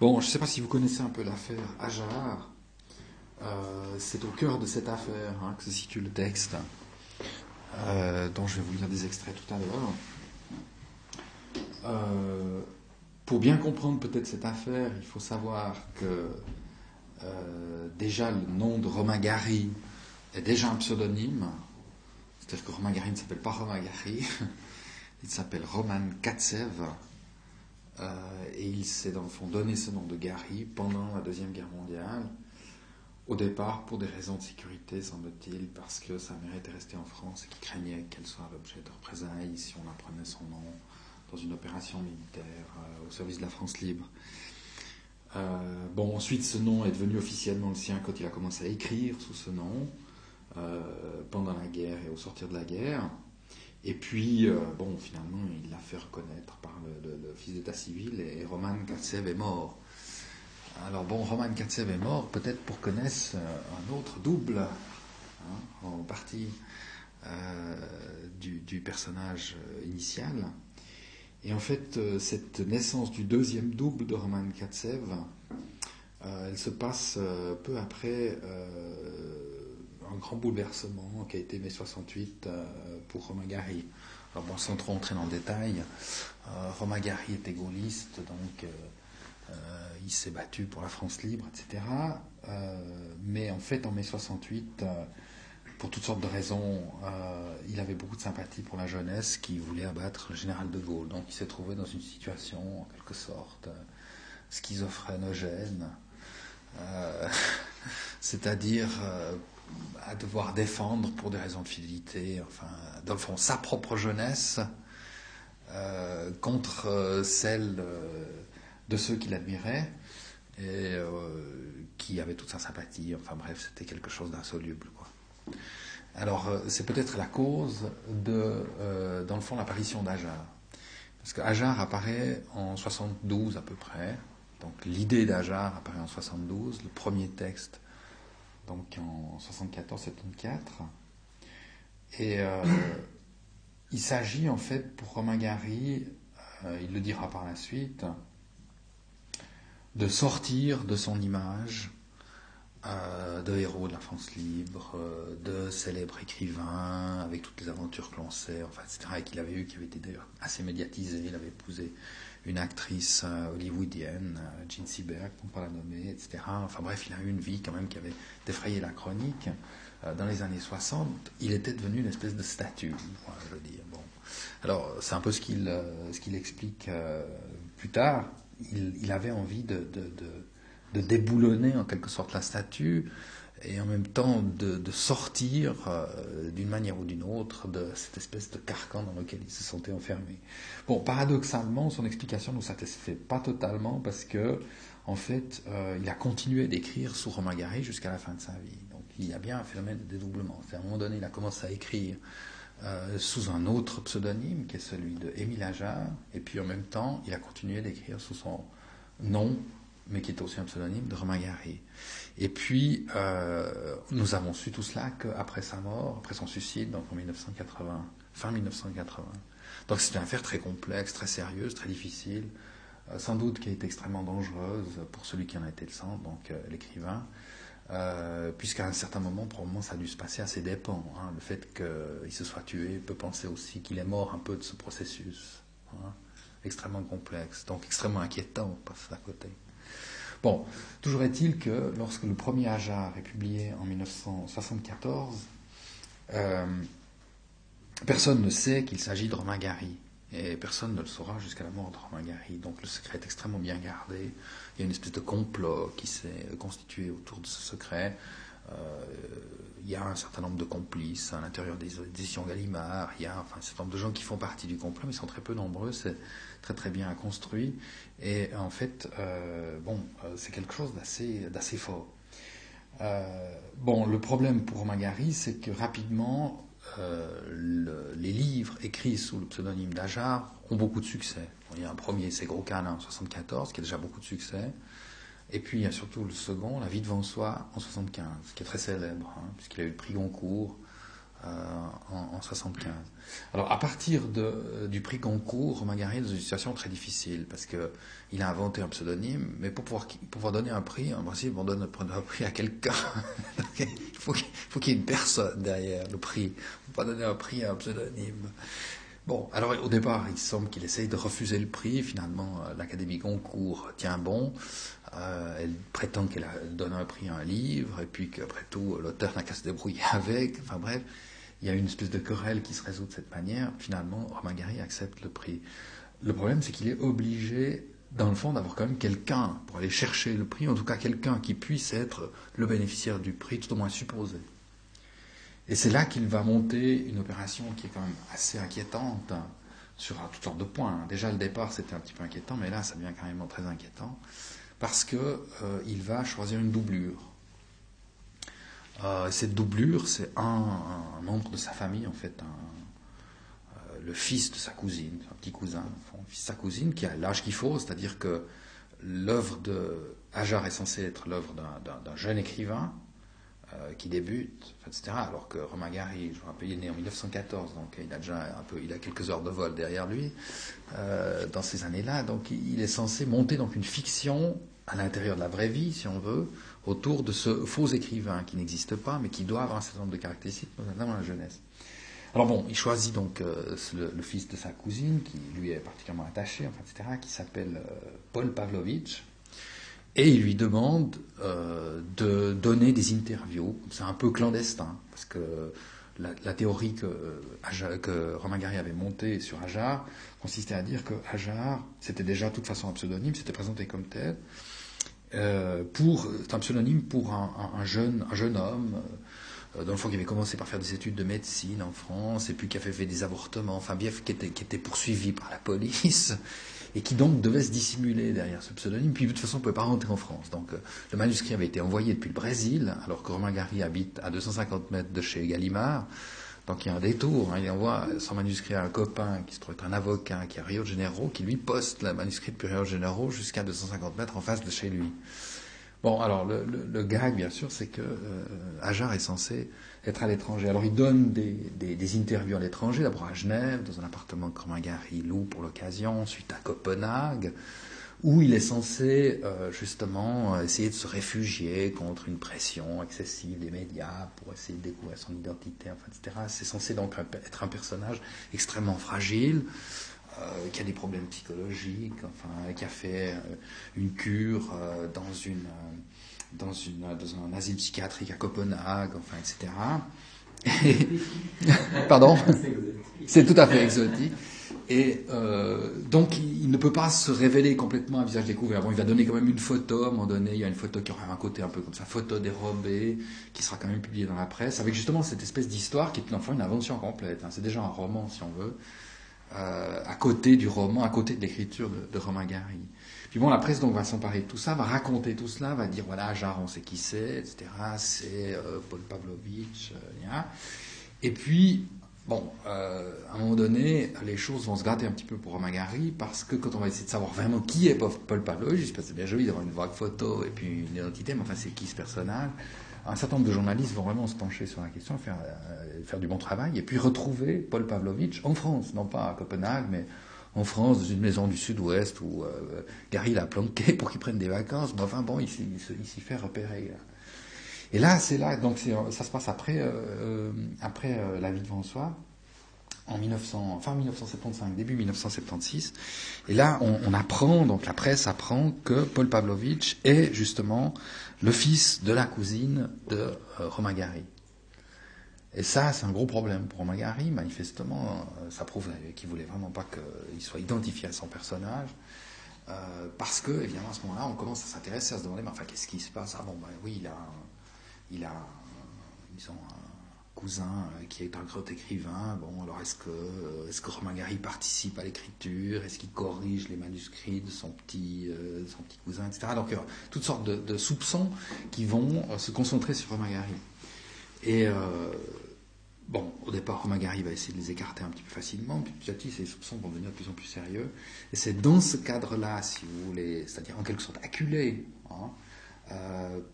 Bon, je ne sais pas si vous connaissez un peu l'affaire Ajar. Euh, c'est au cœur de cette affaire hein, que se situe le texte, euh, dont je vais vous lire des extraits tout à l'heure. Euh, pour bien comprendre peut-être cette affaire, il faut savoir que déjà le nom de Romain Gary est déjà un pseudonyme. C'est-à-dire que Romain Gary ne s'appelle pas Romain Gary, il s'appelle Roman Katsev. Euh, et il s'est dans le fond donné ce nom de Gary pendant la Deuxième Guerre mondiale. Au départ, pour des raisons de sécurité, semble-t-il, parce que sa mère était restée en France et qu'il craignait qu'elle soit l'objet de représailles si on apprenait son nom dans une opération militaire euh, au service de la France libre. Euh, bon, ensuite, ce nom est devenu officiellement le sien quand il a commencé à écrire sous ce nom, pendant la guerre et au sortir de la guerre. Et puis, euh, bon, finalement, il l'a fait reconnaître par le, fils d'état civil et Roman Katsev est mort. Alors bon, Roman Katsev est mort peut-être pour connaisse euh, un autre double, hein, en partie euh, du, personnage initial. Et en fait, cette naissance du deuxième double de Roman Katsev, elle se passe peu après un grand bouleversement qui a été mai 68 euh, pour Romain Gary. Alors bon, sans trop entrer dans le détail, euh, Romain Gary était gaulliste, donc euh, il s'est battu pour la France libre, etc. mais en fait, en mai 68, pour toutes sortes de raisons, il avait beaucoup de sympathie pour la jeunesse qui voulait abattre le général de Gaulle. Donc il s'est trouvé dans une situation, en quelque sorte, schizophrénogène. c'est-à-dire à devoir défendre pour des raisons de fidélité, enfin, dans le fond, sa propre jeunesse euh, contre euh, celle euh, de ceux qui l'admiraient et qui avaient toute sa sympathie. Enfin bref, c'était quelque chose d'insoluble. Alors, c'est peut-être la cause de, dans le fond, l'apparition d'Ajar. Parce qu'Ajar apparaît en 72 à peu près. Donc l'idée d'Ajar apparaît en 72. Le premier texte donc en 74-74. Et euh, il s'agit en fait pour Romain Gary, euh, il le dira par la suite, de sortir de son image de héros de la France libre, de célèbre écrivain avec toutes les aventures que l'on sait, enfin, etc., et qu'il avait eu, qui avait été d'ailleurs assez médiatisé, il avait épousé une actrice euh, hollywoodienne, euh, Jean Seberg, pour ne pas la nommer, etc. Enfin bref, il a eu une vie quand même qui avait défrayé la chronique. Euh, dans les années 60, il était devenu une espèce de statue, je veux dire. Bon. Alors, c'est un peu ce qu'il ce qu'il explique plus tard. Il, avait envie de, de, déboulonner en quelque sorte la statue et en même temps de, sortir euh, d'une manière ou d'une autre de cette espèce de carcan dans lequel il se sentait enfermé. Bon, paradoxalement, son explication ne nous satisfait pas totalement parce que, en fait, euh, il a continué d'écrire sous Romain Gary jusqu'à la fin de sa vie. Donc, il y a bien un phénomène de dédoublement. C'est à un moment donné, il a commencé à écrire euh, sous un autre pseudonyme qui est celui de Émile Ajar, et puis en même temps, il a continué d'écrire sous son nom mais qui est aussi un pseudonyme Gary. Et puis, euh, nous avons su tout cela qu'après sa mort, après son suicide, donc en 1980, fin 1980. Donc c'est une affaire très complexe, très sérieuse, très difficile, euh, sans doute qui a été extrêmement dangereuse pour celui qui en a été le centre, donc euh, l'écrivain, puisqu'à un certain moment, probablement, ça a dû se passer à ses dépens. Hein. Le fait qu'il se soit tué peut penser aussi qu'il est mort un peu de ce processus. Hein. extrêmement complexe, donc extrêmement inquiétant, on passe à côté. Bon, toujours est-il que lorsque le premier Ajar est publié en 1974, euh, personne ne sait qu'il s'agit de Romain Gary. Et personne ne le saura jusqu'à la mort de Romain Gary. Donc le secret est extrêmement bien gardé. Il y a une espèce de complot qui s'est constitué autour de ce secret. Euh, il y a un certain nombre de complices à l'intérieur des éditions Gallimard. Il y a un certain nombre de gens qui font partie du complot, mais ils sont très peu nombreux. C'est très très bien construit. Et en fait, euh, bon, euh, c'est quelque chose d'assez, fort. Bon, le problème pour Magari, c'est que rapidement, les livres écrits sous le pseudonyme d'Ajar ont beaucoup de succès. il y a un premier, c'est Gros Câlin en 74, qui a déjà beaucoup de succès. Et puis il y a surtout le second, La vie devant soi, en 75, qui est très célèbre, hein, puisqu'il a eu le prix Goncourt en, 75. Alors à partir de, du prix concours, Romain Gary est dans une situation très difficile parce que il a inventé un pseudonyme, mais pour pouvoir, pouvoir donner un prix, en principe, on donne un prix à quelqu'un. il faut, qu'il y ait une personne derrière le prix. On ne peut pas donner un prix à un pseudonyme. Bon, alors au départ, il semble qu'il essaye de refuser le prix. Finalement, euh, l'Académie Goncourt tient bon. Euh, elle prétend qu'elle donne un prix à un livre, et puis qu'après tout, l'auteur n'a qu'à se débrouiller avec. Enfin bref, il y a une espèce de querelle qui se résout de cette manière. Finalement, Romain Gary accepte le prix. Le problème, c'est qu'il est obligé, dans le fond, d'avoir quand même quelqu'un pour aller chercher le prix, en tout cas quelqu'un qui puisse être le bénéficiaire du prix, tout au moins supposé. Et c'est là qu'il va monter une opération qui est quand même assez inquiétante hein, sur toutes sortes de points. Déjà, le départ, c'était un petit peu inquiétant, mais là, ça devient carrément très inquiétant parce qu'il euh, va choisir une doublure. Euh, cette doublure, c'est un, membre de sa famille, en fait, euh, le fils de sa cousine, un petit cousin, fils de sa cousine, qui a l'âge qu'il faut, c'est-à-dire que l'œuvre de Hajar est censée être l'œuvre d'un jeune écrivain, euh, qui débute, etc. Alors que Romain Gary, je vous rappelle, il est né en 1914, donc il a déjà un peu, il a quelques heures de vol derrière lui euh, dans ces années-là. Donc il est censé monter donc une fiction à l'intérieur de la vraie vie, si on veut, autour de ce faux écrivain qui n'existe pas, mais qui doit avoir un certain nombre de caractéristiques, notamment la jeunesse. Alors bon, il choisit donc euh, le, fils de sa cousine, qui lui est particulièrement attaché, etc., qui s'appelle Paul Pavlovitch, et il lui demande euh, de donner des interviews. C'est un peu clandestin, parce que la, théorie que, euh, que, Romain Gary avait montée sur Ajar consistait à dire que Ajar, c'était déjà de toute façon un pseudonyme, c'était présenté comme tel. Euh, pour, c'est un pseudonyme pour un, jeune, un jeune homme, dans le fond, qui avait commencé par faire des études de médecine en France, et puis qui avait fait des avortements, enfin, bien, qui était, qui était poursuivi par la police, et qui donc devait se dissimuler derrière ce pseudonyme, puis de toute façon ne pouvait pas rentrer en France. Donc euh, le manuscrit avait été envoyé depuis le Brésil, alors que Romain Gary habite à 250 mètres de chez Gallimard. Donc il y a un détour, hein. il envoie son manuscrit à un copain qui se trouve être un avocat qui est à Rio de Janeiro, qui lui poste le manuscrit depuis Rio de Janeiro jusqu'à 250 mètres en face de chez lui. Bon, alors le, gag, bien sûr, c'est que euh, Ajar est censé être à l'étranger. Alors il donne des, des, interviews à l'étranger, d'abord à Genève, dans un appartement que Romain Gary loue pour l'occasion, ensuite à Copenhague, où il est censé euh, justement essayer de se réfugier contre une pression excessive des médias pour essayer de découvrir son identité, etc. C'est censé donc être un personnage extrêmement fragile. Euh, qui a des problèmes psychologiques, enfin, qui a fait euh, une cure euh, dans, une, dans, une, dans un asile psychiatrique à Copenhague, enfin, etc. Pardon? C'est tout à fait exotique. Et donc, il, ne peut pas se révéler complètement à visage découvert. Bon, il va donner quand même une photo, à un moment donné, il y a une photo qui aura un côté un peu comme ça, photo dérobée, qui sera quand même publiée dans la presse, avec justement cette espèce d'histoire qui est enfin une invention complète. Hein. C'est déjà un roman, si on veut, euh, à côté du roman, à côté de l'écriture de, Romain Gary. Puis bon, la presse donc va s'emparer de tout ça, va raconter tout cela, va dire voilà, Jarre, on sait qui c'est, etc. C'est euh, Paul Pavlovitch, euh, Et puis, bon, à un moment donné, les choses vont se gratter un petit peu pour Romain Gary, parce que quand on va essayer de savoir vraiment qui est Paul Pavlovitch, c'est bien joli d'avoir une vague photo et puis une identité, mais enfin c'est qui ce personnage? Un certain nombre de journalistes vont vraiment se pencher sur la question, faire, euh, faire du bon travail, et puis retrouver Paul Pavlovitch en France, non pas à Copenhague, mais en France, dans une maison du sud-ouest où euh, Gary l'a planqué pour qu'il prenne des vacances. Mais enfin bon, il s'y fait repérer. Et là, c'est là, donc ça se passe après, euh, après la vie de François, en 1900, fin 1975, début 1976. Et là, on, on, apprend, donc la presse apprend que Paul Pavlovitch est justement le fils de la cousine de euh, Romain Gary. Et ça, c'est un gros problème pour Romain Gary. Manifestement, euh, ça prouve qu'il voulait vraiment pas qu'il soit identifié à son personnage. Euh, parce que, évidemment, à ce moment-là, on commence à s'intéresser, à se demander, mais enfin, qu'est-ce qui se passe? Ah bon, ben oui, il a, il a, disons, cousin euh, qui est un grand écrivain. Bon, alors est-ce que, euh, est-ce que participe à l'écriture? Est-ce qu'il corrige les manuscrits de son petit, euh, son petit cousin, etc. Donc, a toutes sortes de, soupçons qui vont se concentrer sur Romain Gary. Et bon, au départ, Romain Gary va essayer de les écarter un petit peu facilement, puis petit à petit, ces soupçons vont devenir de plus en plus sérieux. Et c'est dans ce cadre-là, si vous voulez, c'est-à-dire en quelque sorte acculé hein,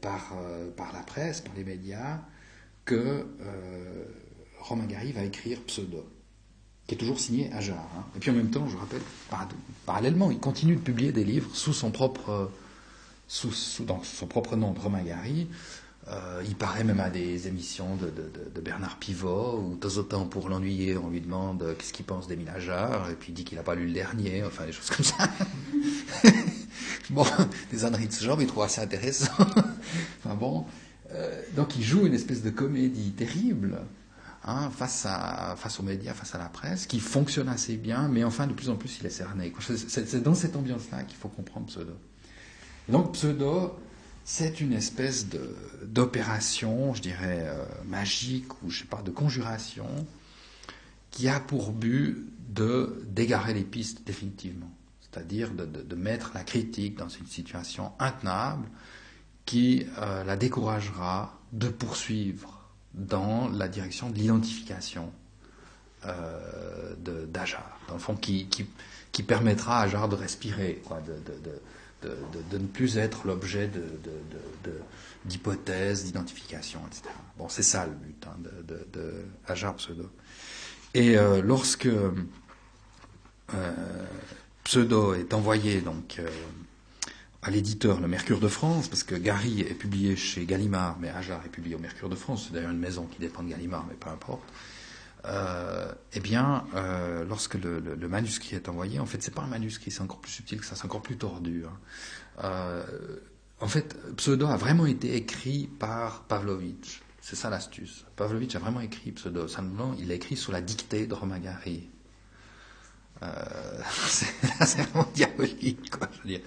par, par la presse, par les médias, que euh, Romain Gary va écrire Pseudo, qui est toujours signé Ajar. Hein. Et puis en même temps, je rappelle, parallèlement, il continue de publier des livres sous son propre, sous, dans son propre nom de Romain Gary. Euh, il paraît même à des émissions de, Bernard Pivot, où de temps en temps, pour l'ennuyer, on lui demande euh, qu'est-ce qu'il pense d'Émile Ajar, et puis il dit qu'il n'a pas lu le dernier, enfin des choses comme ça. bon, des âneries de ce genre, il trouve assez intéressant. enfin bon, euh, donc il joue une espèce de comédie terrible hein, face, à, face aux médias, face à la presse, qui fonctionne assez bien, mais enfin de plus en plus il est cerné. C'est dans cette ambiance-là qu'il faut comprendre Pseudo. donc Pseudo, c'est une espèce d'opération, je dirais, euh, magique ou je sais pas, de conjuration, qui a pour but de d'égarer les pistes définitivement, c'est-à-dire de, mettre la critique dans une situation intenable qui euh, la découragera de poursuivre dans la direction de l'identification euh, d'Ajar, dans le fond, qui, qui, permettra à Ajar de respirer, quoi, de, de, ne plus être l'objet d'hypothèses, d'identification, etc. Bon, c'est ça le but hein, de, Ajar Pseudo. Et euh, lorsque euh, Pseudo est envoyé donc euh, à l'éditeur Le Mercure de France, parce que Gary est publié chez Gallimard, mais Ajar est publié au Mercure de France, c'est d'ailleurs une maison qui dépend de Gallimard, mais peu importe. Euh, eh bien, euh, lorsque le, manuscrit est envoyé, en fait, c'est pas un manuscrit, c'est encore plus subtil que ça, c'est encore plus tordu. Hein. Euh, en fait, Pseudo a vraiment été écrit par Pavlovitch. C'est ça l'astuce. Pavlovitch a vraiment écrit Pseudo. Simplement, il l'a écrit sous la dictée de Romagari. c'est vraiment diabolique, quoi. Je veux dire.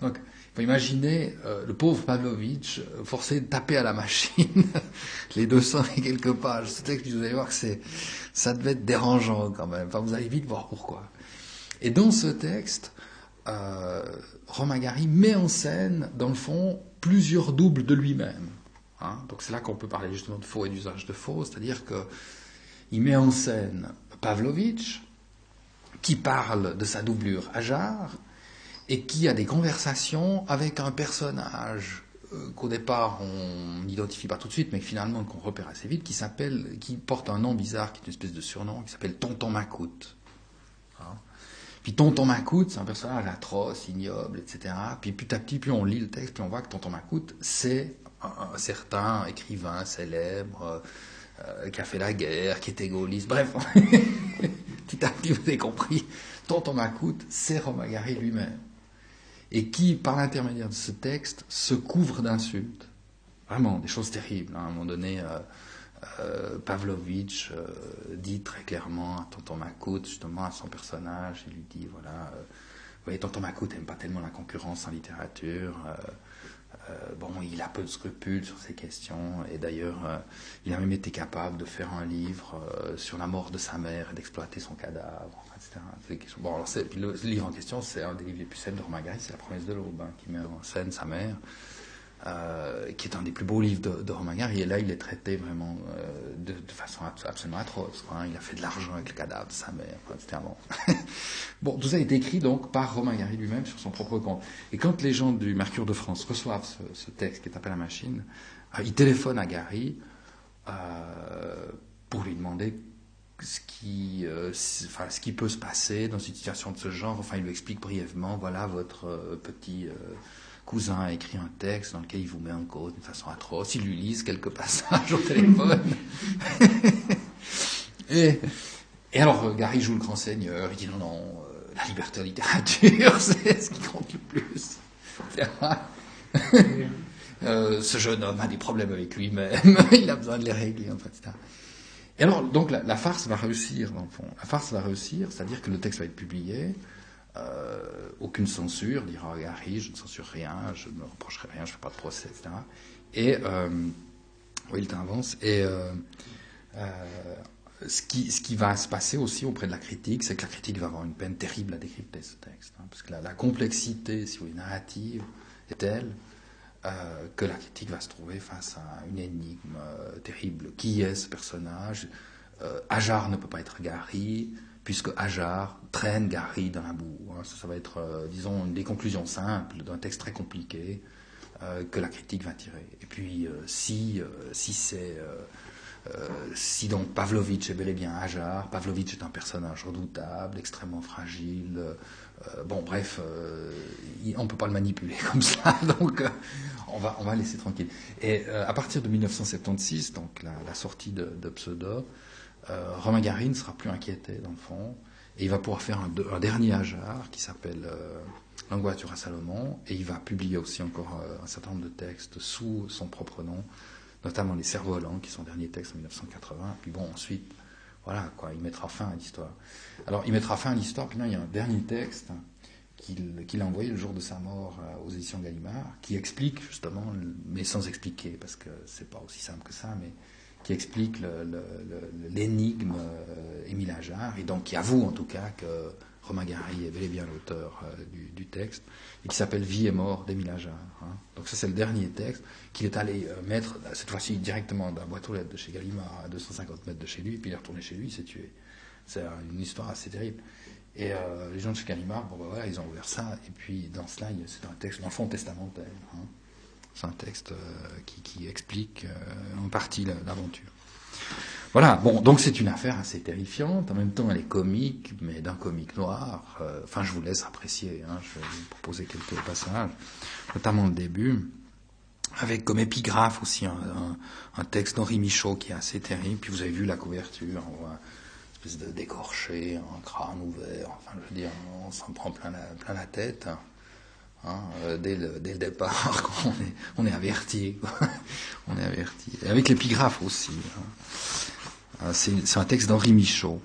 Donc, faut imaginer euh, le pauvre Pavlovitch euh, forcé de taper à la machine les 200 et quelques pages. Ce texte, vous allez voir que ça devait être dérangeant quand même. Enfin, vous allez vite voir pourquoi. Et dans ce texte, euh, Romagari met en scène, dans le fond, plusieurs doubles de lui-même. Hein. Donc c'est là qu'on peut parler justement de faux et d'usage de faux, c'est-à-dire que il met en scène Pavlovitch, qui parle de sa doublure Ajar, et qui a des conversations avec un personnage euh, qu'au départ on n'identifie pas tout de suite, mais finalement qu'on repère assez vite, qui s'appelle, qui porte un nom bizarre, qui est une espèce de surnom, qui s'appelle Tonton Macoute. Hein? puis Tonton Macoute, c'est un personnage atroce, ignoble, etc. Puis petit à petit, plus on lit le texte, puis on voit que Tonton Macoute, c'est un, certain écrivain célèbre euh, qui a fait la guerre, qui était gaulliste, bref. petit à petit, vous avez compris. Tonton Macoute, c'est Romagari lui-même et qui, par l'intermédiaire de ce texte, se couvre d'insultes. Vraiment, des choses terribles. Hein. À un moment donné, euh, euh, Pavlovitch euh, dit très clairement à Tonton Macoute, justement, à son personnage, il lui dit, voilà, vous voyez, Tonton Macoute n'aime pas tellement la concurrence en littérature. Bon, il a peu de scrupules sur ces questions, et d'ailleurs, il a même été capable de faire un livre sur la mort de sa mère et d'exploiter son cadavre. Bon, alors le livre en question, c'est un des livres les plus célèbres de Gary, c'est La promesse de l'aube, hein, qui met en scène sa mère, euh, qui est un des plus beaux livres de, de Romain Gary. Et là, il est traité vraiment euh, de, façon absolument atroce. Hein. Il a fait de l'argent avec le cadavre de sa mère, etc. Bon. bon, tout ça est écrit donc par Romain Gary lui-même sur son propre compte. Et quand les gens du Mercure de France reçoivent ce, texte qui est appelé la machine, euh, ils téléphonent à Gary pour lui demander ce qui, enfin, ce qui peut se passer dans une situation de ce genre. Enfin, il lui explique brièvement, voilà, votre petit cousin a écrit un texte dans lequel il vous met en cause d'une façon atroce. Il lui lise quelques passages au téléphone. et, et alors, Gary joue le grand seigneur. Il dit non, non, la liberté en littérature, c'est ce qui compte le plus. ce jeune homme a des problèmes avec lui-même. il a besoin de les régler, en fait, etc. Et alors, donc, la, farce va réussir, dans le fond. La farce va réussir, c'est-à-dire que le texte va être publié, euh, aucune censure, dira Gary, je ne censure rien, je ne reprocherai rien, je ne fais pas de procès, etc. Et, euh, oui, il t'avance. Et euh, ce, qui, ce qui va se passer aussi auprès de la critique, c'est que la critique va avoir une peine terrible à décrypter ce texte. Hein, parce que la, complexité, si vous voulez, narrative est telle euh, que la critique va se trouver face à une énigme euh, terrible. Qui est ce personnage? Euh, Ajar ne peut pas être Gary, puisque Ajar traîne Gary dans la boue. Hein. Ça, va être, disons, des conclusions simples d'un texte très compliqué que la critique va tirer. Et puis, si, si c'est si donc Pavlovitch est bel et bien Hajar, Pavlovitch est un personnage redoutable, extrêmement fragile. bon, bref, on ne peut pas le manipuler comme ça, donc on va, on va laisser tranquille. Et à partir de 1976, donc la, sortie de, de Pseudo, Romain Gary ne sera plus inquiété, dans le fond, et il va pouvoir faire un, dernier Hajar qui s'appelle L'Angoiture à Salomon, et il va publier aussi encore un certain nombre de textes sous son propre nom notamment les cerfs-volants, qui sont derniers textes en 1980. Puis bon, ensuite, voilà, quoi, il mettra fin à l'histoire. Alors, il mettra fin à l'histoire, puis là, il y a un dernier texte qu'il a envoyé le jour de sa mort euh, aux éditions Gallimard, qui explique justement, mais sans expliquer, parce que c'est pas aussi simple que ça, mais qui explique l'énigme euh, Émile Ajar, et donc qui avoue en tout cas que Romain Gary est bel et bien l'auteur euh, du, texte, et qui s'appelle Vie et mort d'Émile Ajar. Hein. Donc ça c'est le dernier texte qu'il est allé euh, mettre, cette fois-ci directement dans la boîte aux lettres de chez Gallimard à 250 mètres de chez lui, et puis il est retourné chez lui, il s'est tué. C'est une histoire assez terrible. Et les gens de chez Gallimard, bon ben voilà, ils ont ouvert ça, et puis dans cela, c'est un texte, dans le fond testamentaire. Hein. C'est un texte qui, qui, explique en partie l'aventure. Voilà, bon, donc c'est une affaire assez terrifiante. En même temps, elle est comique, mais d'un comique noir. Euh, enfin, je vous laisse apprécier. Hein, je vais vous proposer quelques passages, notamment le début, avec comme épigraphe aussi un, texte d'Henri Michaud qui est assez terrible. Puis vous avez vu la couverture, on voit une espèce de décorché, un crâne ouvert. Enfin, je veux dire, on s'en prend plein la tête. Hein, euh, dès, le, dès, le, départ, on est, on est averti. on est averti. Et avec l'épigraphe aussi. Hein. Ah, c'est un texte d'Henri Michaud.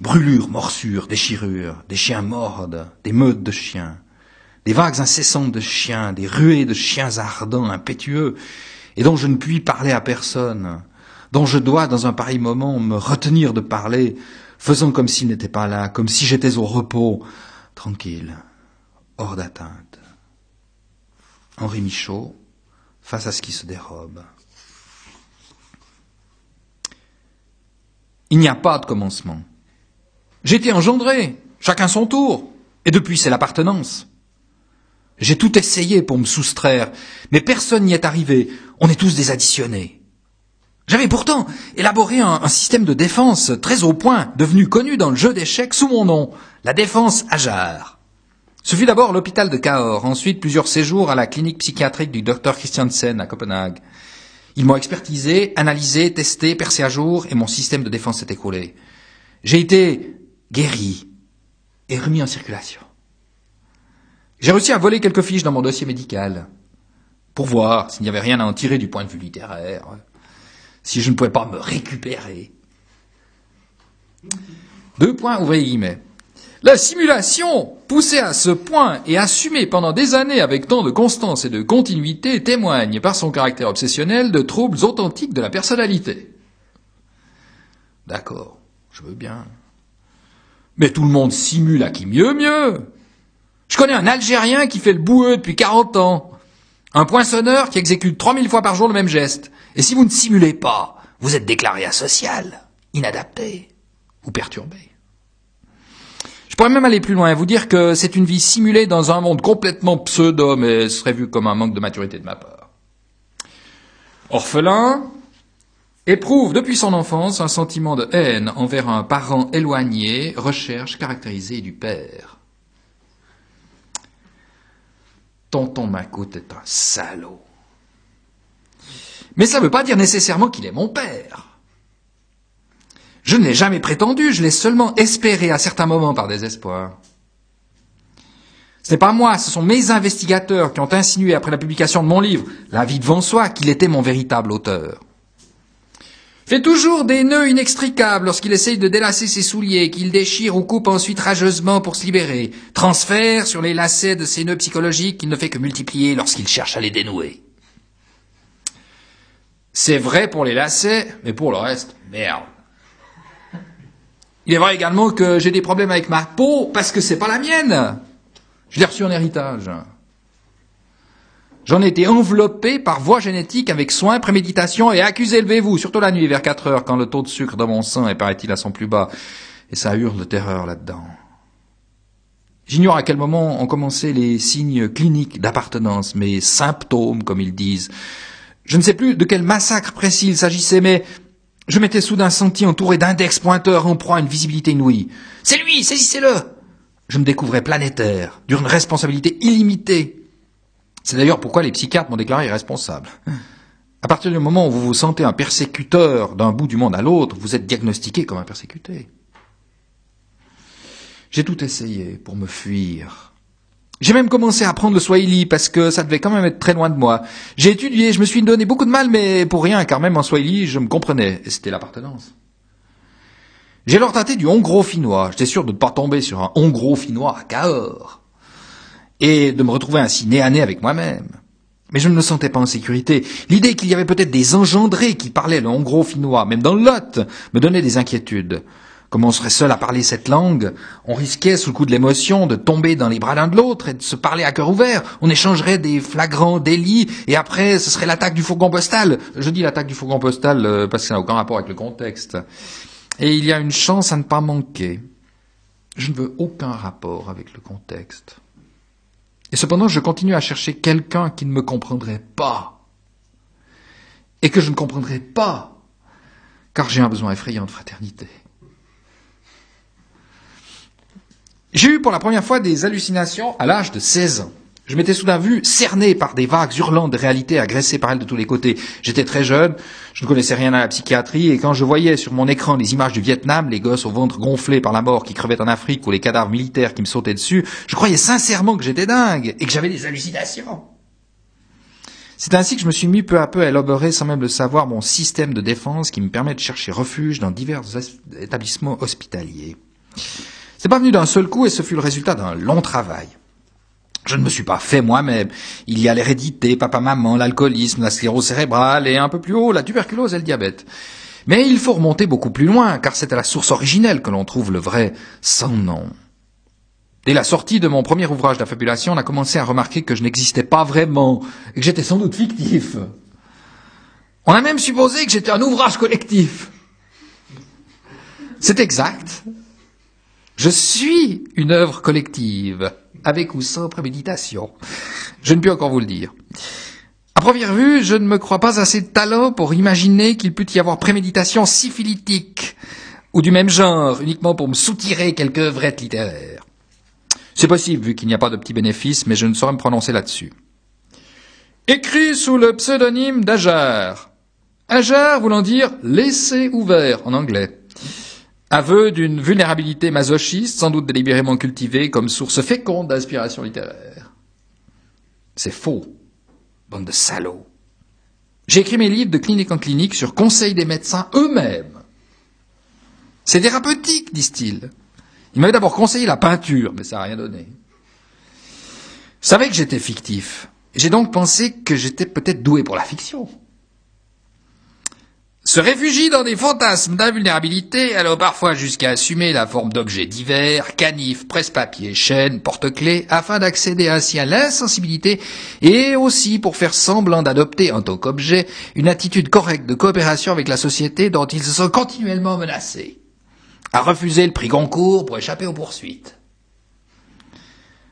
Brûlures, morsures, déchirures, des chiens mordent, des meutes de chiens, des vagues incessantes de chiens, des ruées de chiens ardents, impétueux, et dont je ne puis parler à personne, dont je dois, dans un pareil moment, me retenir de parler, faisant comme s'il n'était pas là, comme si j'étais au repos, tranquille, hors d'atteinte. Henri Michaud, face à ce qui se dérobe. Il n'y a pas de commencement. J'ai été engendré, chacun son tour, et depuis c'est l'appartenance. J'ai tout essayé pour me soustraire, mais personne n'y est arrivé, on est tous des additionnés. J'avais pourtant élaboré un, système de défense très au point, devenu connu dans le jeu d'échecs sous mon nom, la défense Ajar. Ce fut d'abord l'hôpital de Cahors, ensuite plusieurs séjours à la clinique psychiatrique du docteur Christiansen à Copenhague. Ils m'ont expertisé, analysé, testé, percé à jour, et mon système de défense s'est écroulé. J'ai été guéri et remis en circulation. J'ai réussi à voler quelques fiches dans mon dossier médical, pour voir s'il n'y avait rien à en tirer du point de vue littéraire, si je ne pouvais pas me récupérer. Deux points, ouvrez guillemets. La simulation, poussée à ce point et assumée pendant des années avec tant de constance et de continuité, témoigne par son caractère obsessionnel de troubles authentiques de la personnalité. D'accord, je veux bien. Mais tout le monde simule à qui mieux mieux. Je connais un Algérien qui fait le boueux depuis 40 ans. Un poinçonneur qui exécute 3000 fois par jour le même geste. Et si vous ne simulez pas, vous êtes déclaré asocial, inadapté ou perturbé. Pourrais même aller plus loin et vous dire que c'est une vie simulée dans un monde complètement pseudo, mais ce serait vu comme un manque de maturité de ma part. Orphelin, éprouve depuis son enfance un sentiment de haine envers un parent éloigné, recherche caractérisée du père. Tonton Macoute est un salaud. Mais ça ne veut pas dire nécessairement qu'il est mon père. Je ne l'ai jamais prétendu, je l'ai seulement espéré à certains moments par désespoir. Ce n'est pas moi, ce sont mes investigateurs qui ont insinué après la publication de mon livre, La vie devant soi, qu'il était mon véritable auteur. Fait toujours des nœuds inextricables lorsqu'il essaye de délasser ses souliers, qu'il déchire ou coupe ensuite rageusement pour se libérer. Transfert sur les lacets de ses nœuds psychologiques qu'il ne fait que multiplier lorsqu'il cherche à les dénouer. C'est vrai pour les lacets, mais pour le reste, merde. Il est vrai également que j'ai des problèmes avec ma peau parce que c'est pas la mienne. Je l'ai reçu en héritage. J'en ai été enveloppé par voie génétique avec soin, préméditation et accusé, levez-vous, surtout la nuit vers 4 heures quand le taux de sucre dans mon sang est, paraît-il, à son plus bas. Et ça hurle de terreur là-dedans. J'ignore à quel moment ont commencé les signes cliniques d'appartenance, mes symptômes, comme ils disent. Je ne sais plus de quel massacre précis il s'agissait, mais Je m'étais soudain senti entouré d'index pointeurs en proie à une visibilité inouïe. C'est lui, saisissez-le Je me découvrais planétaire, d'une responsabilité illimitée. C'est d'ailleurs pourquoi les psychiatres m'ont déclaré irresponsable. À partir du moment où vous vous sentez un persécuteur d'un bout du monde à l'autre, vous êtes diagnostiqué comme un persécuté. J'ai tout essayé pour me fuir. J'ai même commencé à apprendre le Swahili parce que ça devait quand même être très loin de moi. J'ai étudié, je me suis donné beaucoup de mal, mais pour rien, car même en Swahili, je me comprenais, et c'était l'appartenance. J'ai alors tâté du hongro-finnois. J'étais sûr de ne pas tomber sur un hongro-finnois à Cahors. Et de me retrouver ainsi nez à nez avec moi-même. Mais je ne me sentais pas en sécurité. L'idée qu'il y avait peut-être des engendrés qui parlaient le hongro-finnois, même dans le Lot, me donnait des inquiétudes. Comme on serait seul à parler cette langue, on risquait, sous le coup de l'émotion, de tomber dans les bras l'un de l'autre et de se parler à cœur ouvert. On échangerait des flagrants délits et après, ce serait l'attaque du fourgon postal. Je dis l'attaque du fourgon postal euh, parce que ça n'a aucun rapport avec le contexte. Et il y a une chance à ne pas manquer. Je ne veux aucun rapport avec le contexte. Et cependant, je continue à chercher quelqu'un qui ne me comprendrait pas. Et que je ne comprendrais pas, car j'ai un besoin effrayant de fraternité. J'ai eu pour la première fois des hallucinations à l'âge de 16 ans. Je m'étais soudain vu cerné par des vagues hurlantes de réalité agressées par elle de tous les côtés. J'étais très jeune, je ne connaissais rien à la psychiatrie, et quand je voyais sur mon écran les images du Vietnam, les gosses au ventre gonflé par la mort qui crevaient en Afrique, ou les cadavres militaires qui me sautaient dessus, je croyais sincèrement que j'étais dingue, et que j'avais des hallucinations. C'est ainsi que je me suis mis peu à peu à élaborer, sans même le savoir, mon système de défense qui me permet de chercher refuge dans divers établissements hospitaliers. C'est pas venu d'un seul coup et ce fut le résultat d'un long travail. Je ne me suis pas fait moi-même. Il y a l'hérédité, papa-maman, l'alcoolisme, la sclérose cérébrale et un peu plus haut, la tuberculose et le diabète. Mais il faut remonter beaucoup plus loin, car c'est à la source originelle que l'on trouve le vrai sans nom. Dès la sortie de mon premier ouvrage d'affabulation, on a commencé à remarquer que je n'existais pas vraiment, et que j'étais sans doute fictif. On a même supposé que j'étais un ouvrage collectif. C'est exact. Je suis une œuvre collective avec ou sans préméditation. Je ne peux encore vous le dire. À première vue, je ne me crois pas assez de talent pour imaginer qu'il peut y avoir préméditation syphilitique ou du même genre, uniquement pour me soutirer quelque œuvrette littéraire. C'est possible, vu qu'il n'y a pas de petits bénéfices, mais je ne saurais me prononcer là-dessus. Écrit sous le pseudonyme d'Ajar. Ajar voulant dire laisser ouvert en anglais. Aveu d'une vulnérabilité masochiste, sans doute délibérément cultivée comme source féconde d'inspiration littéraire. C'est faux. Bande de salauds. J'ai écrit mes livres de clinique en clinique sur conseil des médecins eux-mêmes. C'est thérapeutique, disent-ils. Ils m'avaient d'abord conseillé la peinture, mais ça n'a rien donné. Je que j'étais fictif. J'ai donc pensé que j'étais peut-être doué pour la fiction se réfugie dans des fantasmes d'invulnérabilité, allant parfois jusqu'à assumer la forme d'objets divers, canifs, presse-papier, chaînes, porte-clés, afin d'accéder ainsi à l'insensibilité et aussi pour faire semblant d'adopter en tant qu'objet une attitude correcte de coopération avec la société dont ils se sont continuellement menacés. À refuser le prix Goncourt pour échapper aux poursuites.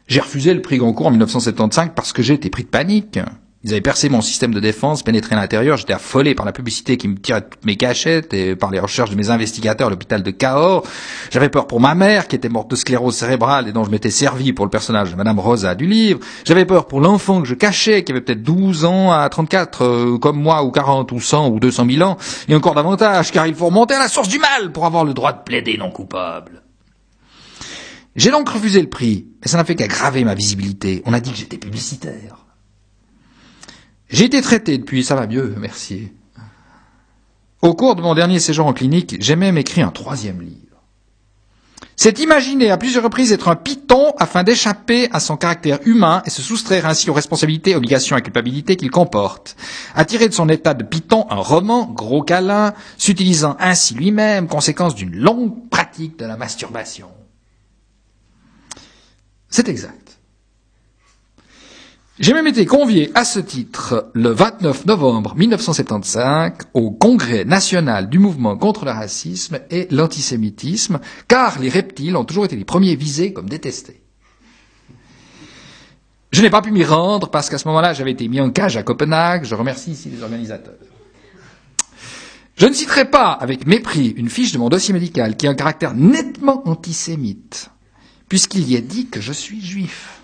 J'ai refusé le prix Goncourt en 1975 parce que j'ai été pris de panique. Ils avaient percé mon système de défense, pénétré à l'intérieur. J'étais affolé par la publicité qui me tirait toutes mes cachettes et par les recherches de mes investigateurs à l'hôpital de Cahors. J'avais peur pour ma mère qui était morte de sclérose cérébrale et dont je m'étais servi pour le personnage de Madame Rosa du livre. J'avais peur pour l'enfant que je cachais, qui avait peut-être 12 ans à 34, euh, comme moi, ou 40, ou 100, ou 200 000 ans. Et encore davantage, car il faut remonter à la source du mal pour avoir le droit de plaider non coupable. J'ai donc refusé le prix, mais ça n'a fait qu'aggraver ma visibilité. On a dit que j'étais publicitaire. J'ai été traité depuis, ça va mieux, merci. Au cours de mon dernier séjour en clinique, j'ai même écrit un troisième livre. C'est imaginer à plusieurs reprises être un python afin d'échapper à son caractère humain et se soustraire ainsi aux responsabilités, obligations et culpabilités qu'il comporte. Attirer de son état de python un roman, gros câlin, s'utilisant ainsi lui-même, conséquence d'une longue pratique de la masturbation. C'est exact. J'ai même été convié à ce titre le 29 novembre 1975 au Congrès national du mouvement contre le racisme et l'antisémitisme, car les reptiles ont toujours été les premiers visés comme détestés. Je n'ai pas pu m'y rendre parce qu'à ce moment-là, j'avais été mis en cage à Copenhague. Je remercie ici les organisateurs. Je ne citerai pas avec mépris une fiche de mon dossier médical qui a un caractère nettement antisémite, puisqu'il y est dit que je suis juif.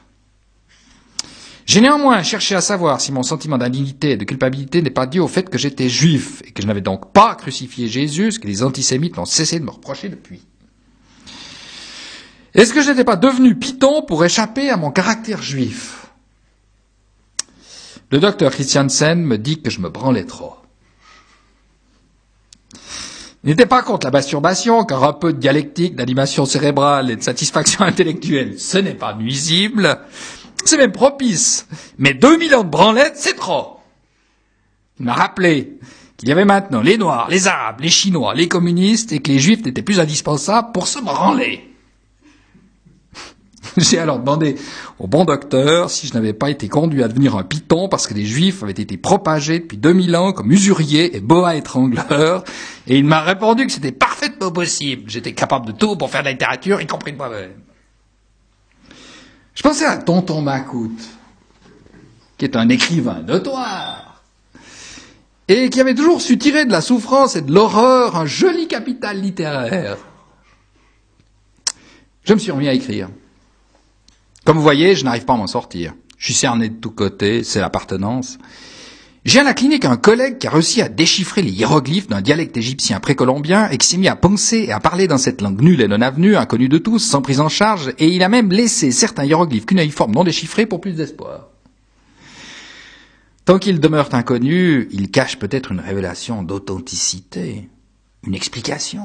J'ai néanmoins cherché à savoir si mon sentiment d'indignité et de culpabilité n'est pas dû au fait que j'étais juif et que je n'avais donc pas crucifié Jésus, ce que les antisémites n'ont cessé de me reprocher depuis. Est-ce que je n'étais pas devenu python pour échapper à mon caractère juif? Le docteur Christiansen me dit que je me branlais trop. Il n'était pas contre la masturbation, car un peu de dialectique, d'animation cérébrale et de satisfaction intellectuelle, ce n'est pas nuisible, c'est même propice. Mais 2000 ans de branlette, c'est trop. Il m'a rappelé qu'il y avait maintenant les Noirs, les Arabes, les Chinois, les communistes et que les Juifs n'étaient plus indispensables pour se branler. J'ai alors demandé au bon docteur si je n'avais pas été conduit à devenir un python parce que les juifs avaient été propagés depuis 2000 ans comme usuriers et boa étrangleurs, et il m'a répondu que c'était parfaitement possible. J'étais capable de tout pour faire de la littérature, y compris de moi-même. Je pensais à Tonton Macoute, qui est un écrivain notoire, et qui avait toujours su tirer de la souffrance et de l'horreur un joli capital littéraire. Je me suis remis à écrire. Comme vous voyez, je n'arrive pas à m'en sortir. Je suis cerné de tous côtés, c'est l'appartenance. J'ai à la clinique un collègue qui a réussi à déchiffrer les hiéroglyphes d'un dialecte égyptien précolombien et qui s'est mis à penser et à parler dans cette langue nulle et non avenue, inconnue de tous, sans prise en charge, et il a même laissé certains hiéroglyphes cunéiformes non déchiffrés pour plus d'espoir. Tant qu'ils demeurent inconnus, ils cachent peut-être une révélation d'authenticité, une explication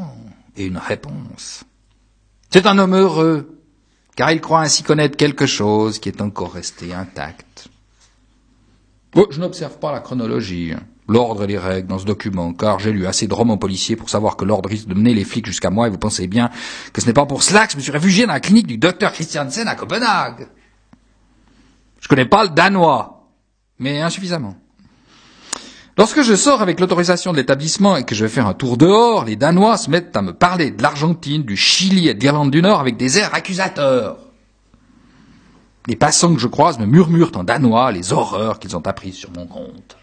et une réponse. C'est un homme heureux, car il croit ainsi connaître quelque chose qui est encore resté intact. Je n'observe pas la chronologie, l'ordre et les règles dans ce document, car j'ai lu assez de romans policiers pour savoir que l'ordre risque de mener les flics jusqu'à moi, et vous pensez bien que ce n'est pas pour cela que je me suis réfugié dans la clinique du docteur Christiansen à Copenhague. Je connais pas le danois, mais insuffisamment. Lorsque je sors avec l'autorisation de l'établissement et que je vais faire un tour dehors, les Danois se mettent à me parler de l'Argentine, du Chili et de l'Irlande du Nord avec des airs accusateurs. Les passants que je croise me murmurent en danois les horreurs qu'ils ont apprises sur mon compte.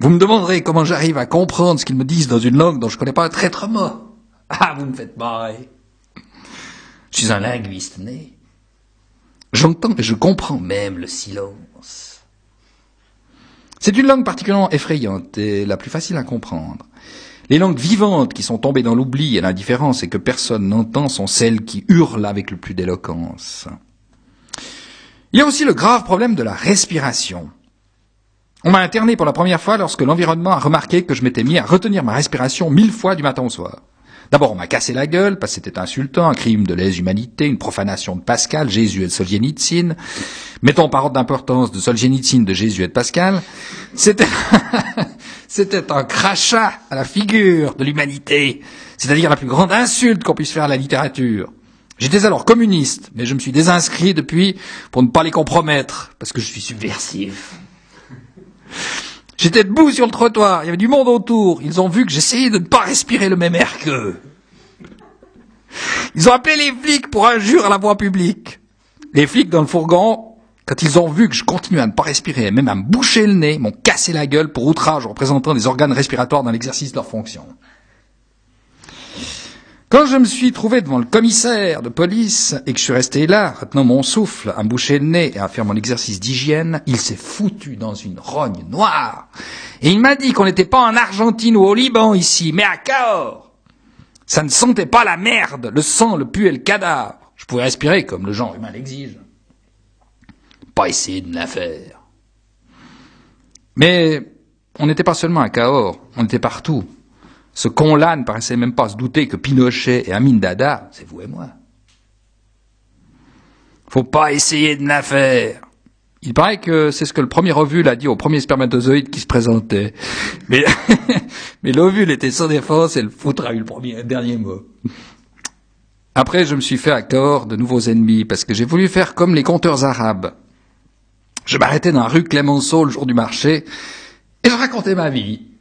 Vous me demanderez comment j'arrive à comprendre ce qu'ils me disent dans une langue dont je ne connais pas un traître mot. Ah, vous me faites marrer. Je suis un linguiste né. J'entends et je comprends même le silence. C'est une langue particulièrement effrayante et la plus facile à comprendre. Les langues vivantes qui sont tombées dans l'oubli et l'indifférence et que personne n'entend sont celles qui hurlent avec le plus d'éloquence. Il y a aussi le grave problème de la respiration. On m'a interné pour la première fois lorsque l'environnement a remarqué que je m'étais mis à retenir ma respiration mille fois du matin au soir. D'abord, on m'a cassé la gueule parce que c'était insultant, un crime de lèse-humanité, une profanation de Pascal, Jésus et de Solzhenitsyn. Mettons par ordre d'importance de Solzhenitsyn, de Jésus et de Pascal. C'était, c'était un crachat à la figure de l'humanité, c'est-à-dire la plus grande insulte qu'on puisse faire à la littérature. J'étais alors communiste, mais je me suis désinscrit depuis pour ne pas les compromettre, parce que je suis subversif. J'étais debout sur le trottoir, il y avait du monde autour, ils ont vu que j'essayais de ne pas respirer le même air qu'eux. Ils ont appelé les flics pour injure à la voie publique. Les flics dans le fourgon quand ils ont vu que je continuais à ne pas respirer et même à me boucher le nez, m'ont cassé la gueule pour outrage représentant des organes respiratoires dans l'exercice de leurs fonctions. Quand je me suis trouvé devant le commissaire de police et que je suis resté là, retenant mon souffle, me boucher le nez et à faire mon exercice d'hygiène, il s'est foutu dans une rogne noire. Et il m'a dit qu'on n'était pas en Argentine ou au Liban ici, mais à Cahors. Ça ne sentait pas la merde, le sang, le pu et le cadavre. Je pouvais respirer comme le genre humain l'exige pas essayer de la faire. Mais on n'était pas seulement à Cahors, on était partout. Ce con-là ne paraissait même pas se douter que Pinochet et Amin Dada, c'est vous et moi. Faut pas essayer de la faire. Il paraît que c'est ce que le premier ovule a dit au premier spermatozoïde qui se présentait. Mais, mais l'ovule était sans défense et le foutre a eu le dernier mot. Après, je me suis fait à Cahors de nouveaux ennemis parce que j'ai voulu faire comme les conteurs arabes. Je m'arrêtais dans la rue Clémenceau le jour du marché et je racontais ma vie.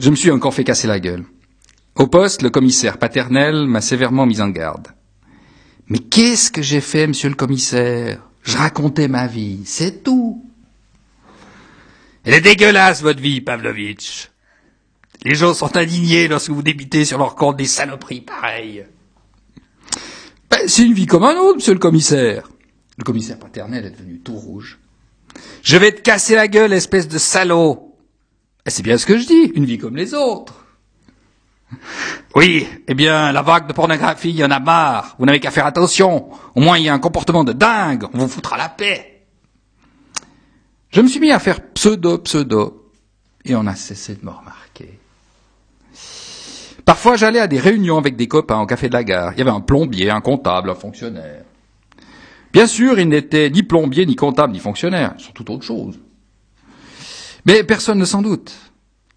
Je me suis encore fait casser la gueule. Au poste, le commissaire paternel m'a sévèrement mis en garde. Mais qu'est-ce que j'ai fait, monsieur le commissaire? Je racontais ma vie, c'est tout. Elle est dégueulasse, votre vie, Pavlovitch. Les gens sont indignés lorsque vous débitez sur leur compte des saloperies pareilles. Ben, c'est une vie comme un autre, monsieur le commissaire. Le commissaire paternel est devenu tout rouge. Je vais te casser la gueule, espèce de salaud. Et c'est bien ce que je dis, une vie comme les autres. Oui, eh bien, la vague de pornographie, il y en a marre. Vous n'avez qu'à faire attention. Au moins, il y a un comportement de dingue. On vous foutra la paix. Je me suis mis à faire pseudo-pseudo. Et on a cessé de me remarquer. Parfois, j'allais à des réunions avec des copains au café de la gare. Il y avait un plombier, un comptable, un fonctionnaire. Bien sûr, ils n'étaient ni plombier, ni comptable, ni fonctionnaire. Ils sont tout autre chose. Mais personne ne s'en doute.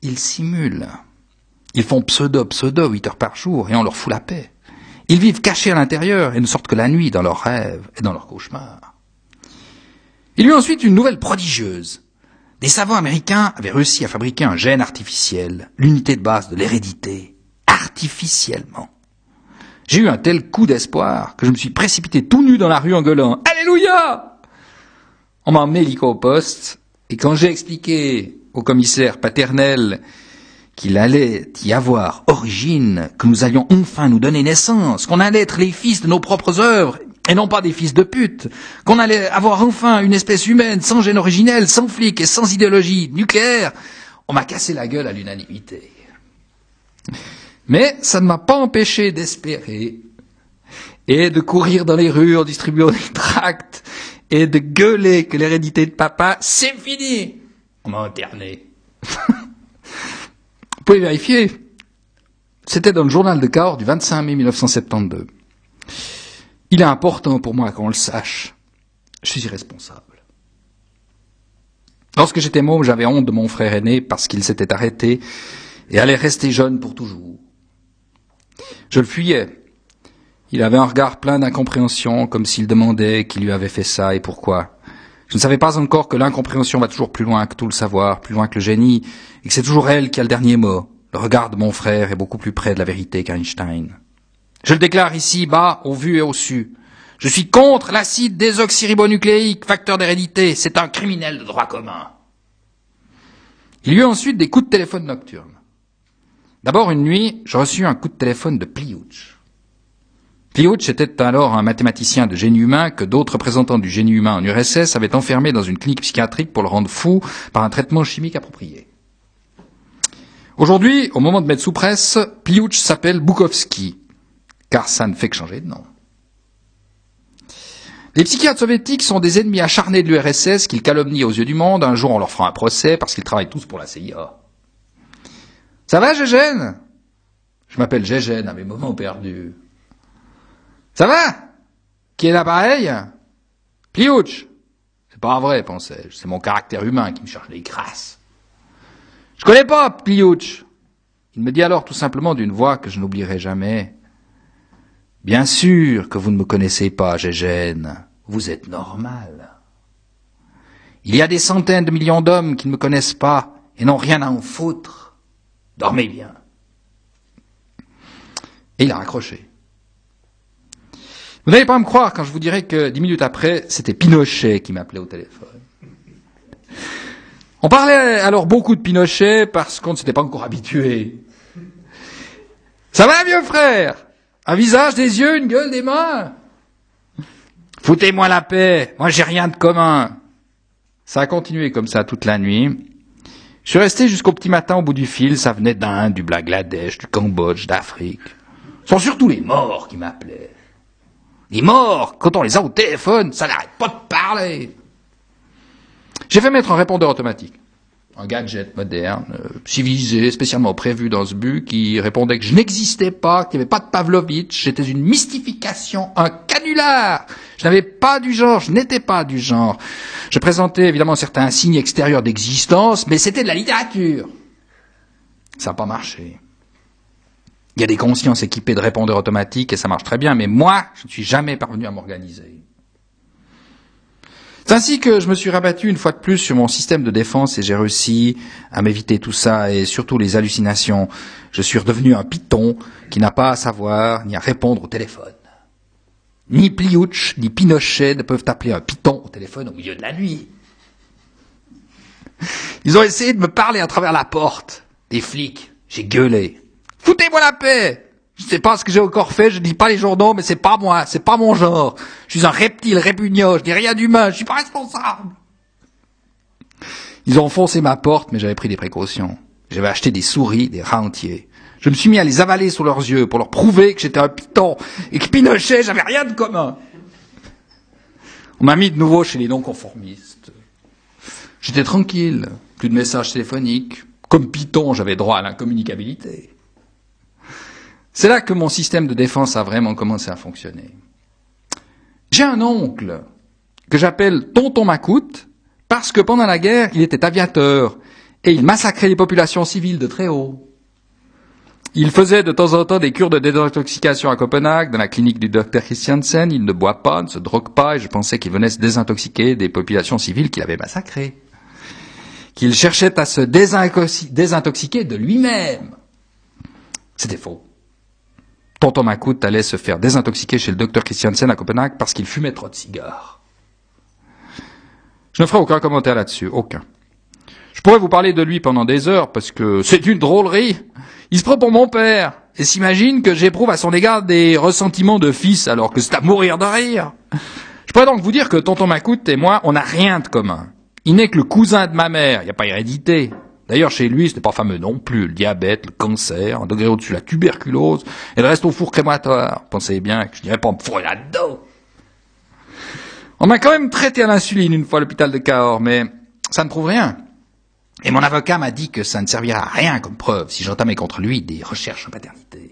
Ils simulent. Ils font pseudo-pseudo huit heures par jour et on leur fout la paix. Ils vivent cachés à l'intérieur et ne sortent que la nuit dans leurs rêves et dans leurs cauchemars. Il y eut ensuite une nouvelle prodigieuse. Des savants américains avaient réussi à fabriquer un gène artificiel, l'unité de base de l'hérédité, artificiellement. J'ai eu un tel coup d'espoir que je me suis précipité tout nu dans la rue en gueulant Alléluia On m'a emmené l'hélico au poste, et quand j'ai expliqué au commissaire paternel qu'il allait y avoir origine, que nous allions enfin nous donner naissance, qu'on allait être les fils de nos propres œuvres, et non pas des fils de pute, qu'on allait avoir enfin une espèce humaine sans gène originel, sans flic et sans idéologie nucléaire, on m'a cassé la gueule à l'unanimité. Mais ça ne m'a pas empêché d'espérer et de courir dans les rues en distribuant des tracts et de gueuler que l'hérédité de papa, c'est fini. On m'a interné. Vous pouvez vérifier. C'était dans le journal de Cahors du 25 mai 1972. Il est important pour moi qu'on le sache. Je suis irresponsable. Lorsque j'étais môme, j'avais honte de mon frère aîné parce qu'il s'était arrêté et allait rester jeune pour toujours. Je le fuyais. Il avait un regard plein d'incompréhension, comme s'il demandait qui lui avait fait ça et pourquoi. Je ne savais pas encore que l'incompréhension va toujours plus loin que tout le savoir, plus loin que le génie, et que c'est toujours elle qui a le dernier mot. Le regard de mon frère est beaucoup plus près de la vérité qu'Einstein. Je le déclare ici, bas, au vu et au su. Je suis contre l'acide désoxyribonucléique, facteur d'hérédité. C'est un criminel de droit commun. Il y eut ensuite des coups de téléphone nocturnes. D'abord, une nuit, je reçus un coup de téléphone de Pliouch. Pliouch était alors un mathématicien de génie humain que d'autres représentants du génie humain en URSS avaient enfermé dans une clinique psychiatrique pour le rendre fou par un traitement chimique approprié. Aujourd'hui, au moment de mettre sous presse, Pliouch s'appelle Bukowski, car ça ne fait que changer de nom. Les psychiatres soviétiques sont des ennemis acharnés de l'URSS qu'ils calomnient aux yeux du monde. Un jour, on leur fera un procès parce qu'ils travaillent tous pour la CIA. Ça va, Gégène? Je m'appelle Gégène à mes moments perdus. Ça va? Qui est l'appareil? Pliouch C'est pas vrai, pensais-je. C'est mon caractère humain qui me cherche les crasses. Je connais pas Pliouch. Il me dit alors tout simplement d'une voix que je n'oublierai jamais. Bien sûr que vous ne me connaissez pas, Gégène. Vous êtes normal. Il y a des centaines de millions d'hommes qui ne me connaissent pas et n'ont rien à en foutre. Dormez bien. Et il a raccroché. Vous n'allez pas me croire quand je vous dirai que dix minutes après, c'était Pinochet qui m'appelait au téléphone. On parlait alors beaucoup de Pinochet parce qu'on ne s'était pas encore habitué. Ça va, vieux frère? Un visage, des yeux, une gueule, des mains? Foutez-moi la paix, moi j'ai rien de commun. Ça a continué comme ça toute la nuit. Je suis resté jusqu'au petit matin au bout du fil, ça venait d'Inde, du Bangladesh, du Cambodge, d'Afrique. Ce sont surtout les morts qui m'appelaient. Les morts, quand on les a au téléphone, ça n'arrête pas de parler. J'ai fait mettre un répondeur automatique. Un gadget moderne, euh, civilisé, spécialement prévu dans ce but, qui répondait que je n'existais pas, qu'il n'y avait pas de Pavlovitch, j'étais une mystification, un canular. Je n'avais pas du genre, je n'étais pas du genre. Je présentais évidemment certains signes extérieurs d'existence, mais c'était de la littérature. Ça n'a pas marché. Il y a des consciences équipées de répondeurs automatiques et ça marche très bien, mais moi, je ne suis jamais parvenu à m'organiser. C'est ainsi que je me suis rabattu une fois de plus sur mon système de défense et j'ai réussi à m'éviter tout ça et surtout les hallucinations. Je suis redevenu un python qui n'a pas à savoir ni à répondre au téléphone. Ni Pliouch, ni Pinochet ne peuvent appeler un python au téléphone au milieu de la nuit. Ils ont essayé de me parler à travers la porte. Des flics. J'ai gueulé. Foutez-moi la paix Je sais pas ce que j'ai encore fait, je dis pas les journaux, mais c'est pas moi, c'est pas mon genre. Je suis un reptile répugnant, je dis rien d'humain, je suis pas responsable. Ils ont foncé ma porte, mais j'avais pris des précautions. J'avais acheté des souris, des rats entiers. Je me suis mis à les avaler sous leurs yeux pour leur prouver que j'étais un piton et que Pinochet, j'avais rien de commun. On m'a mis de nouveau chez les non-conformistes. J'étais tranquille, plus de messages téléphoniques. Comme Python, j'avais droit à l'incommunicabilité. C'est là que mon système de défense a vraiment commencé à fonctionner. J'ai un oncle que j'appelle Tonton Macoute parce que pendant la guerre, il était aviateur et il massacrait les populations civiles de très haut. Il faisait de temps en temps des cures de désintoxication à Copenhague, dans la clinique du docteur Christiansen. Il ne boit pas, ne se drogue pas, et je pensais qu'il venait se désintoxiquer des populations civiles qu'il avait massacrées. Qu'il cherchait à se désintoxiquer de lui-même. C'était faux. Tonton Macoute allait se faire désintoxiquer chez le docteur Christiansen à Copenhague parce qu'il fumait trop de cigares. Je ne ferai aucun commentaire là-dessus, aucun. Je pourrais vous parler de lui pendant des heures parce que c'est une drôlerie. Il se prend pour mon père et s'imagine que j'éprouve à son égard des ressentiments de fils alors que c'est à mourir de rire. Je pourrais donc vous dire que tonton Macoute et moi, on n'a rien de commun. Il n'est que le cousin de ma mère, il n'y a pas hérédité. D'ailleurs, chez lui, ce n'est pas fameux non plus. Le diabète, le cancer, un degré au-dessus la tuberculose, et le reste au four crématoire. Pensez bien que je n'irais pas me fourrer là-dedans. On m'a quand même traité à l'insuline une fois à l'hôpital de Cahors, mais ça ne prouve rien. Et mon avocat m'a dit que ça ne servira à rien comme preuve si j'entamais contre lui des recherches en paternité.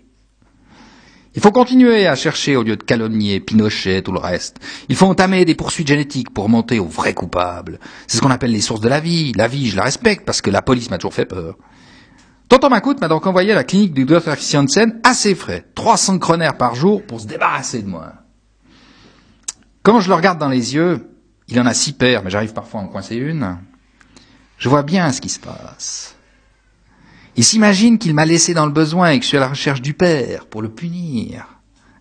Il faut continuer à chercher au lieu de calomnier Pinochet, tout le reste. Il faut entamer des poursuites génétiques pour monter aux vrais coupables. C'est ce qu'on appelle les sources de la vie. La vie, je la respecte parce que la police m'a toujours fait peur. Tonton Macoute m'a donc envoyé à la clinique du docteur Christiansen assez frais, 300 kroner par jour pour se débarrasser de moi. Quand je le regarde dans les yeux, il en a six paires, mais j'arrive parfois à en coincer une. Je vois bien ce qui se passe. Il s'imagine qu'il m'a laissé dans le besoin et que je suis à la recherche du père pour le punir.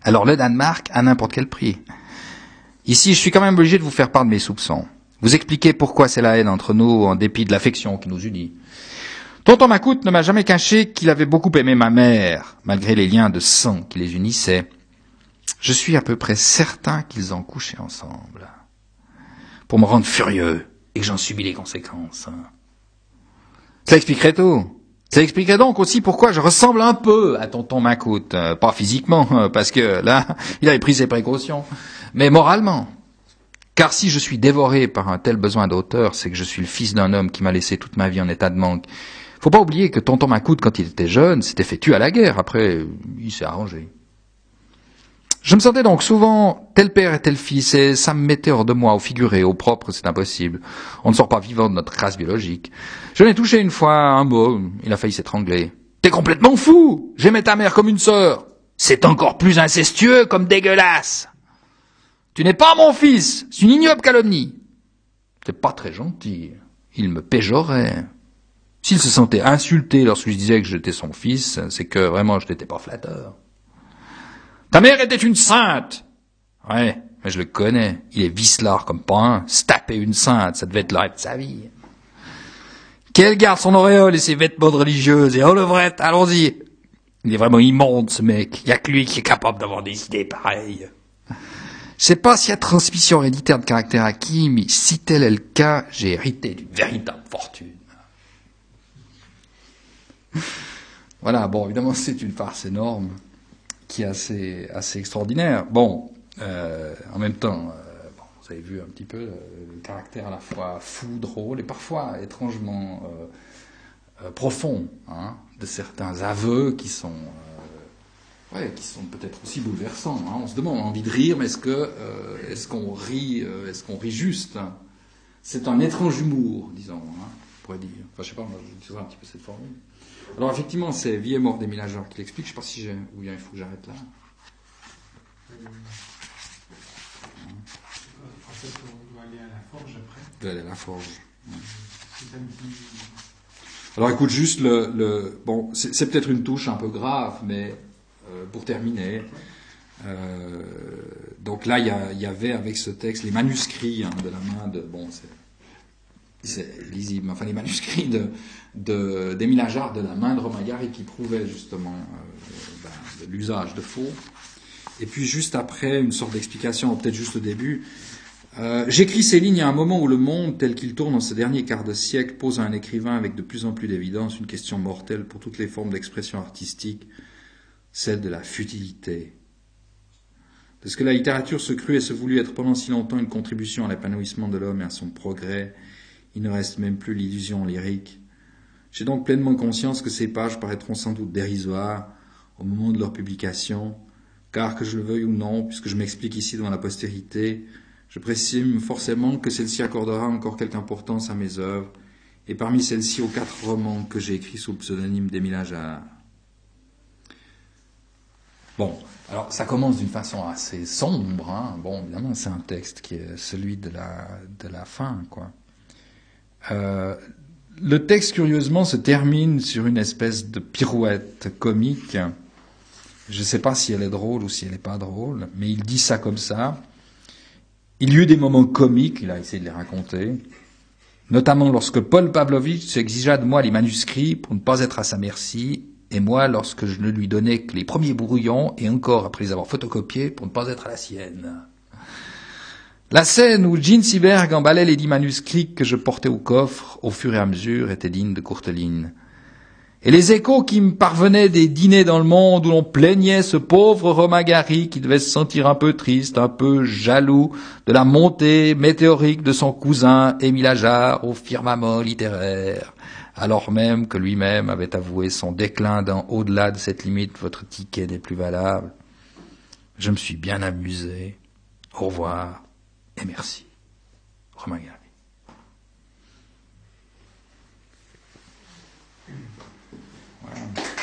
Alors le Danemark à n'importe quel prix. Ici, je suis quand même obligé de vous faire part de mes soupçons. Vous expliquer pourquoi c'est la haine entre nous en dépit de l'affection qui nous unit. Tonton Macoute ne m'a jamais caché qu'il avait beaucoup aimé ma mère, malgré les liens de sang qui les unissaient. Je suis à peu près certain qu'ils ont couché ensemble. Pour me rendre furieux et que j'en subis les conséquences. Ça expliquerait tout. Ça expliquerait donc aussi pourquoi je ressemble un peu à tonton Macoute. Euh, pas physiquement, euh, parce que là, il avait pris ses précautions, mais moralement. Car si je suis dévoré par un tel besoin d'auteur, c'est que je suis le fils d'un homme qui m'a laissé toute ma vie en état de manque. Faut pas oublier que tonton Macoute, quand il était jeune, s'était fait tuer à la guerre. Après, il s'est arrangé. Je me sentais donc souvent tel père et tel fils, et ça me mettait hors de moi, au figuré, au propre, c'est impossible. On ne sort pas vivant de notre race biologique. Je l'ai touché une fois, un mot, il a failli s'étrangler. T'es complètement fou J'aimais ta mère comme une sœur C'est encore plus incestueux comme dégueulasse Tu n'es pas mon fils C'est une ignoble calomnie C'est pas très gentil. Il me péjorait. S'il se sentait insulté lorsque je disais que j'étais son fils, c'est que vraiment je n'étais pas flatteur. Ta mère était une sainte. Ouais, mais je le connais. Il est vicelard comme pas un. Se taper une sainte, ça devait être l'arrêt de sa vie. Qu'elle garde son auréole et ses vêtements de religieuse et oh levrette, allons-y. Il est vraiment immonde, ce mec. Y a que lui qui est capable d'avoir des idées pareilles. Je sais pas s'il y a transmission héréditaire de caractère acquis, mais si tel est le cas, j'ai hérité d'une véritable fortune. Voilà, bon, évidemment, c'est une farce énorme qui est assez, extraordinaire. Bon, euh, en même temps, euh, vous avez vu un petit peu le, caractère à la fois fou, drôle et parfois étrangement euh, profond hein, de certains aveux qui sont, qui sont peut-être aussi bouleversants. Hein. On se demande, on a envie de rire, mais est-ce qu'on rit, est-ce qu'on rit juste? C'est un étrange humour, disons, hein, pourrait dire. Enfin, je sais pas, moi, je un petit peu cette formule. Alors effectivement, c'est Vie et mort des Millageurs qui l'explique. Je ne sais pas si j'ai... Ou bien il faut que j'arrête là. Euh... On doit aller à la forge après. On doit aller à la forge. Alors écoute, juste le... le... Bon, c'est peut-être une touche un peu grave, mais euh, pour terminer... Euh, donc là, il y, y, avait avec ce texte les manuscrits hein, de la main de... Bon, c'est lisible, enfin les manuscrits de, de, Ajar de la main de Romagari qui prouvaient justement euh, ben, l'usage de faux. Et puis juste après, une sorte d'explication, peut-être juste au début, euh, J'écris ces lignes à un moment où le monde, tel qu'il tourne en ce dernier quart de siècle, pose à un écrivain avec de plus en plus d'évidence une question mortelle pour toutes les formes d'expression artistique, celle de la futilité. Parce que la littérature se crut et se voulut être pendant si longtemps une contribution à l'épanouissement de l'homme et à son progrès, il ne reste même plus l'illusion lyrique. J'ai donc pleinement conscience que ces pages paraîtront sans doute dérisoires au moment de leur publication, car que je le veuille ou non, puisque je m'explique ici devant la postérité, je présume forcément que celle-ci accordera encore quelque importance à mes œuvres, et parmi celles-ci aux quatre romans que j'ai écrits sous le pseudonyme d'Émile Ajar. Bon, alors ça commence d'une façon assez sombre. Hein. Bon, évidemment, c'est un texte qui est celui de la, de la fin, quoi. Euh, le texte, curieusement, se termine sur une espèce de pirouette comique. Je ne sais pas si elle est drôle ou si elle n'est pas drôle, mais il dit ça comme ça. Il y eut des moments comiques, il a essayé de les raconter, notamment lorsque Paul Pavlovitch exigea de moi les manuscrits pour ne pas être à sa merci, et moi lorsque je ne lui donnais que les premiers brouillons, et encore après les avoir photocopiés pour ne pas être à la sienne. La scène où Jean Seberg emballait les dix manuscrits que je portais au coffre, au fur et à mesure, était digne de Courteline. Et les échos qui me parvenaient des dîners dans le monde où l'on plaignait ce pauvre Romain Gary qui devait se sentir un peu triste, un peu jaloux de la montée météorique de son cousin Émile Ajar au firmament littéraire, alors même que lui-même avait avoué son déclin dans au-delà de cette limite, votre ticket n'est plus valable. Je me suis bien amusé. Au revoir et merci. Romain. Wow.